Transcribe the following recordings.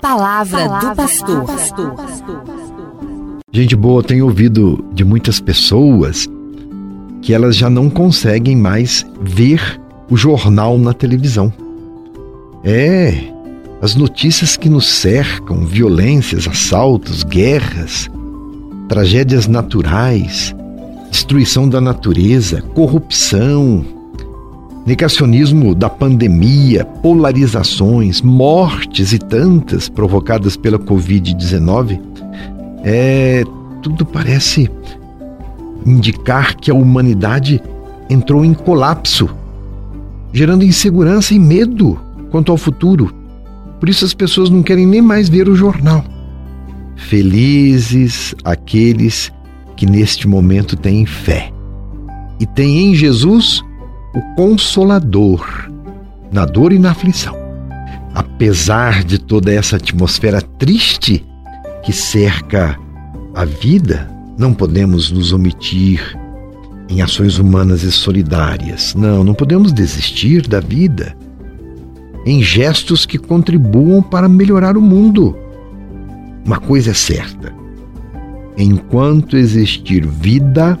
Palavra, Palavra do pastor. pastor. Gente boa, tenho ouvido de muitas pessoas que elas já não conseguem mais ver o jornal na televisão. É, as notícias que nos cercam, violências, assaltos, guerras, tragédias naturais, destruição da natureza, corrupção, negacionismo da pandemia, polarizações, mortes e tantas provocadas pela Covid-19, é, tudo parece indicar que a humanidade entrou em colapso, gerando insegurança e medo quanto ao futuro. Por isso as pessoas não querem nem mais ver o jornal. Felizes aqueles que neste momento têm fé e têm em Jesus o Consolador na dor e na aflição. Apesar de toda essa atmosfera triste que cerca a vida, não podemos nos omitir em ações humanas e solidárias. Não, não podemos desistir da vida em gestos que contribuam para melhorar o mundo. Uma coisa é certa: enquanto existir vida,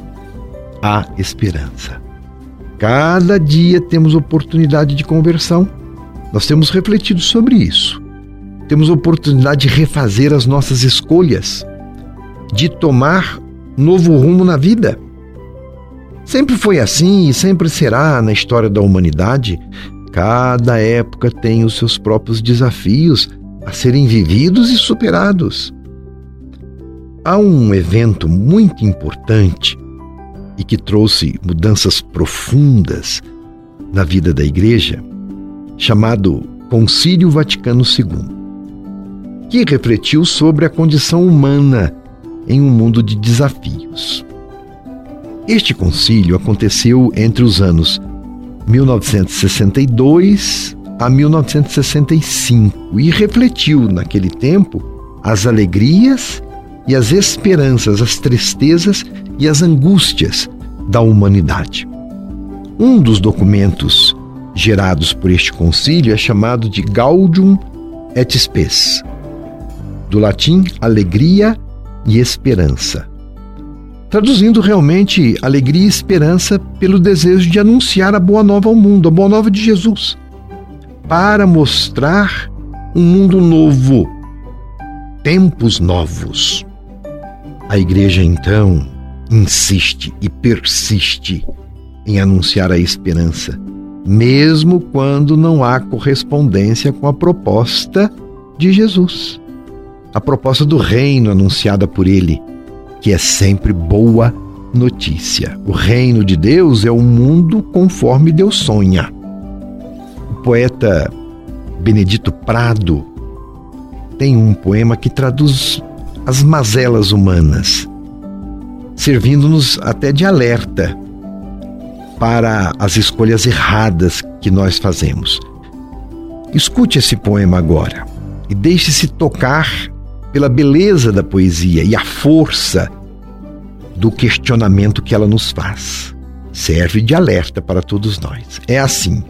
há esperança. Cada dia temos oportunidade de conversão. Nós temos refletido sobre isso. Temos oportunidade de refazer as nossas escolhas, de tomar novo rumo na vida. Sempre foi assim e sempre será na história da humanidade. Cada época tem os seus próprios desafios a serem vividos e superados. Há um evento muito importante e que trouxe mudanças profundas na vida da Igreja, chamado Concílio Vaticano II, que refletiu sobre a condição humana em um mundo de desafios. Este concílio aconteceu entre os anos 1962 a 1965 e refletiu naquele tempo as alegrias e as esperanças, as tristezas e as angústias da humanidade. Um dos documentos gerados por este concílio é chamado de Gaudium et Spes, do latim alegria e esperança. Traduzindo realmente alegria e esperança pelo desejo de anunciar a boa nova ao mundo, a boa nova de Jesus, para mostrar um mundo novo, tempos novos. A igreja então insiste e persiste em anunciar a esperança, mesmo quando não há correspondência com a proposta de Jesus. A proposta do reino anunciada por ele, que é sempre boa notícia. O reino de Deus é o mundo conforme Deus sonha. O poeta Benedito Prado tem um poema que traduz as mazelas humanas, servindo-nos até de alerta para as escolhas erradas que nós fazemos. Escute esse poema agora e deixe-se tocar pela beleza da poesia e a força do questionamento que ela nos faz. Serve de alerta para todos nós. É assim.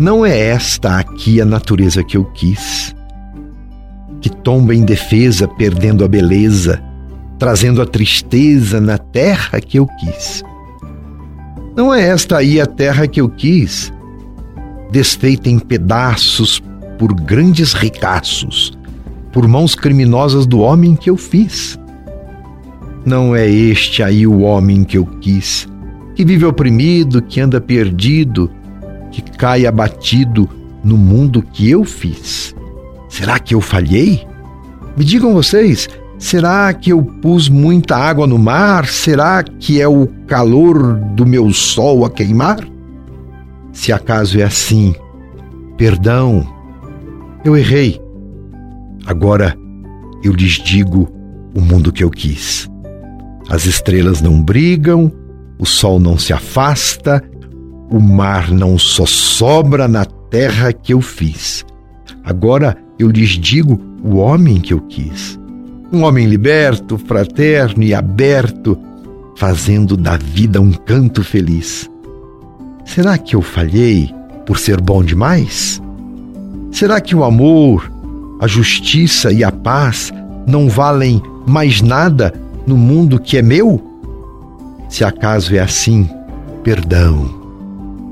Não é esta aqui a natureza que eu quis que tomba em defesa, perdendo a beleza, trazendo a tristeza na terra que eu quis. Não é esta aí a terra que eu quis, desfeita em pedaços por grandes ricaços, por mãos criminosas do homem que eu fiz. Não é este aí o homem que eu quis, que vive oprimido, que anda perdido, que cai abatido no mundo que eu fiz. Será que eu falhei? Me digam vocês, será que eu pus muita água no mar? Será que é o calor do meu sol a queimar? Se acaso é assim, perdão, eu errei. Agora eu lhes digo o mundo que eu quis. As estrelas não brigam, o sol não se afasta, o mar não só sobra na terra que eu fiz. Agora eu lhes digo o homem que eu quis. Um homem liberto, fraterno e aberto, fazendo da vida um canto feliz. Será que eu falhei por ser bom demais? Será que o amor a justiça e a paz não valem mais nada no mundo que é meu? Se acaso é assim, perdão,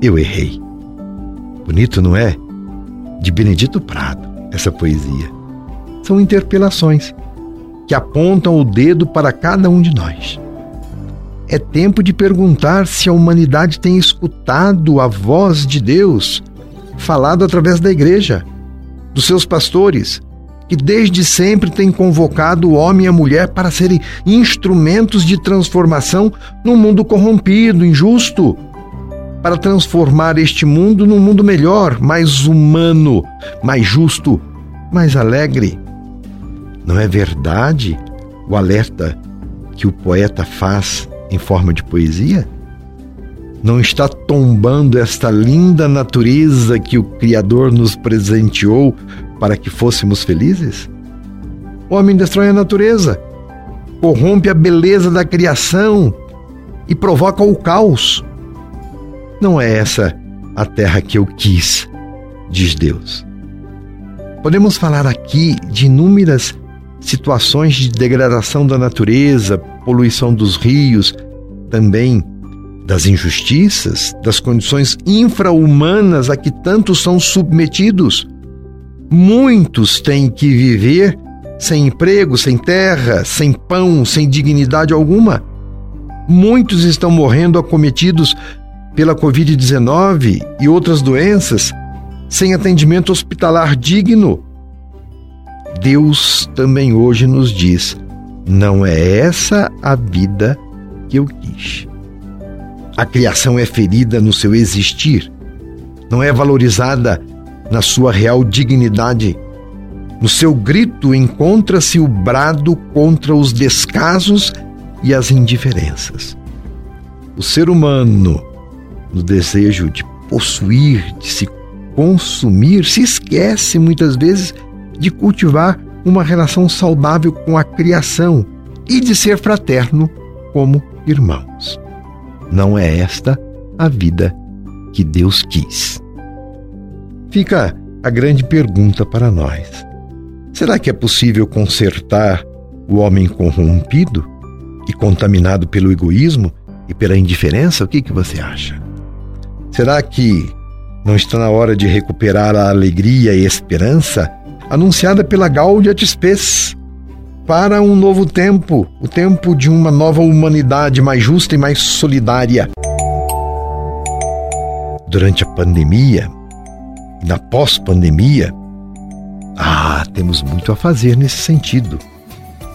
eu errei. Bonito, não é? De Benedito Prado, essa poesia. São interpelações que apontam o dedo para cada um de nós. É tempo de perguntar se a humanidade tem escutado a voz de Deus falado através da igreja, dos seus pastores, que desde sempre tem convocado o homem e a mulher para serem instrumentos de transformação num mundo corrompido, injusto, para transformar este mundo num mundo melhor, mais humano, mais justo, mais alegre. Não é verdade o alerta que o poeta faz em forma de poesia? Não está tombando esta linda natureza que o Criador nos presenteou para que fôssemos felizes? O homem destrói a natureza, corrompe a beleza da criação e provoca o caos. Não é essa a terra que eu quis, diz Deus. Podemos falar aqui de inúmeras situações de degradação da natureza, poluição dos rios, também das injustiças, das condições infra-humanas a que tantos são submetidos. Muitos têm que viver sem emprego, sem terra, sem pão, sem dignidade alguma. Muitos estão morrendo acometidos pela Covid-19 e outras doenças, sem atendimento hospitalar digno. Deus também hoje nos diz: não é essa a vida que eu quis. A criação é ferida no seu existir, não é valorizada na sua real dignidade. No seu grito encontra-se o brado contra os descasos e as indiferenças. O ser humano, no desejo de possuir, de se consumir, se esquece muitas vezes de cultivar uma relação saudável com a criação e de ser fraterno como irmãos. Não é esta a vida que Deus quis. Fica a grande pergunta para nós: será que é possível consertar o homem corrompido e contaminado pelo egoísmo e pela indiferença? O que, que você acha? Será que não está na hora de recuperar a alegria e esperança anunciada pela Gaudia Spes para um novo tempo, o tempo de uma nova humanidade mais justa e mais solidária? Durante a pandemia, na pós-pandemia, ah, temos muito a fazer nesse sentido.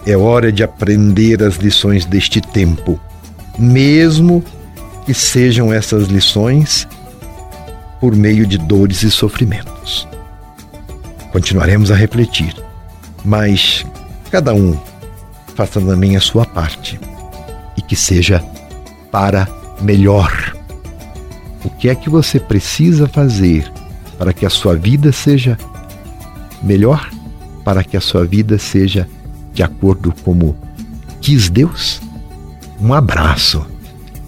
É hora de aprender as lições deste tempo, mesmo que sejam essas lições por meio de dores e sofrimentos. Continuaremos a refletir, mas cada um faça também a sua parte e que seja para melhor. O que é que você precisa fazer para que a sua vida seja melhor, para que a sua vida seja de acordo como quis Deus? Um abraço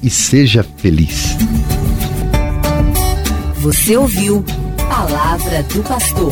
e seja feliz. Você ouviu Palavra do Pastor.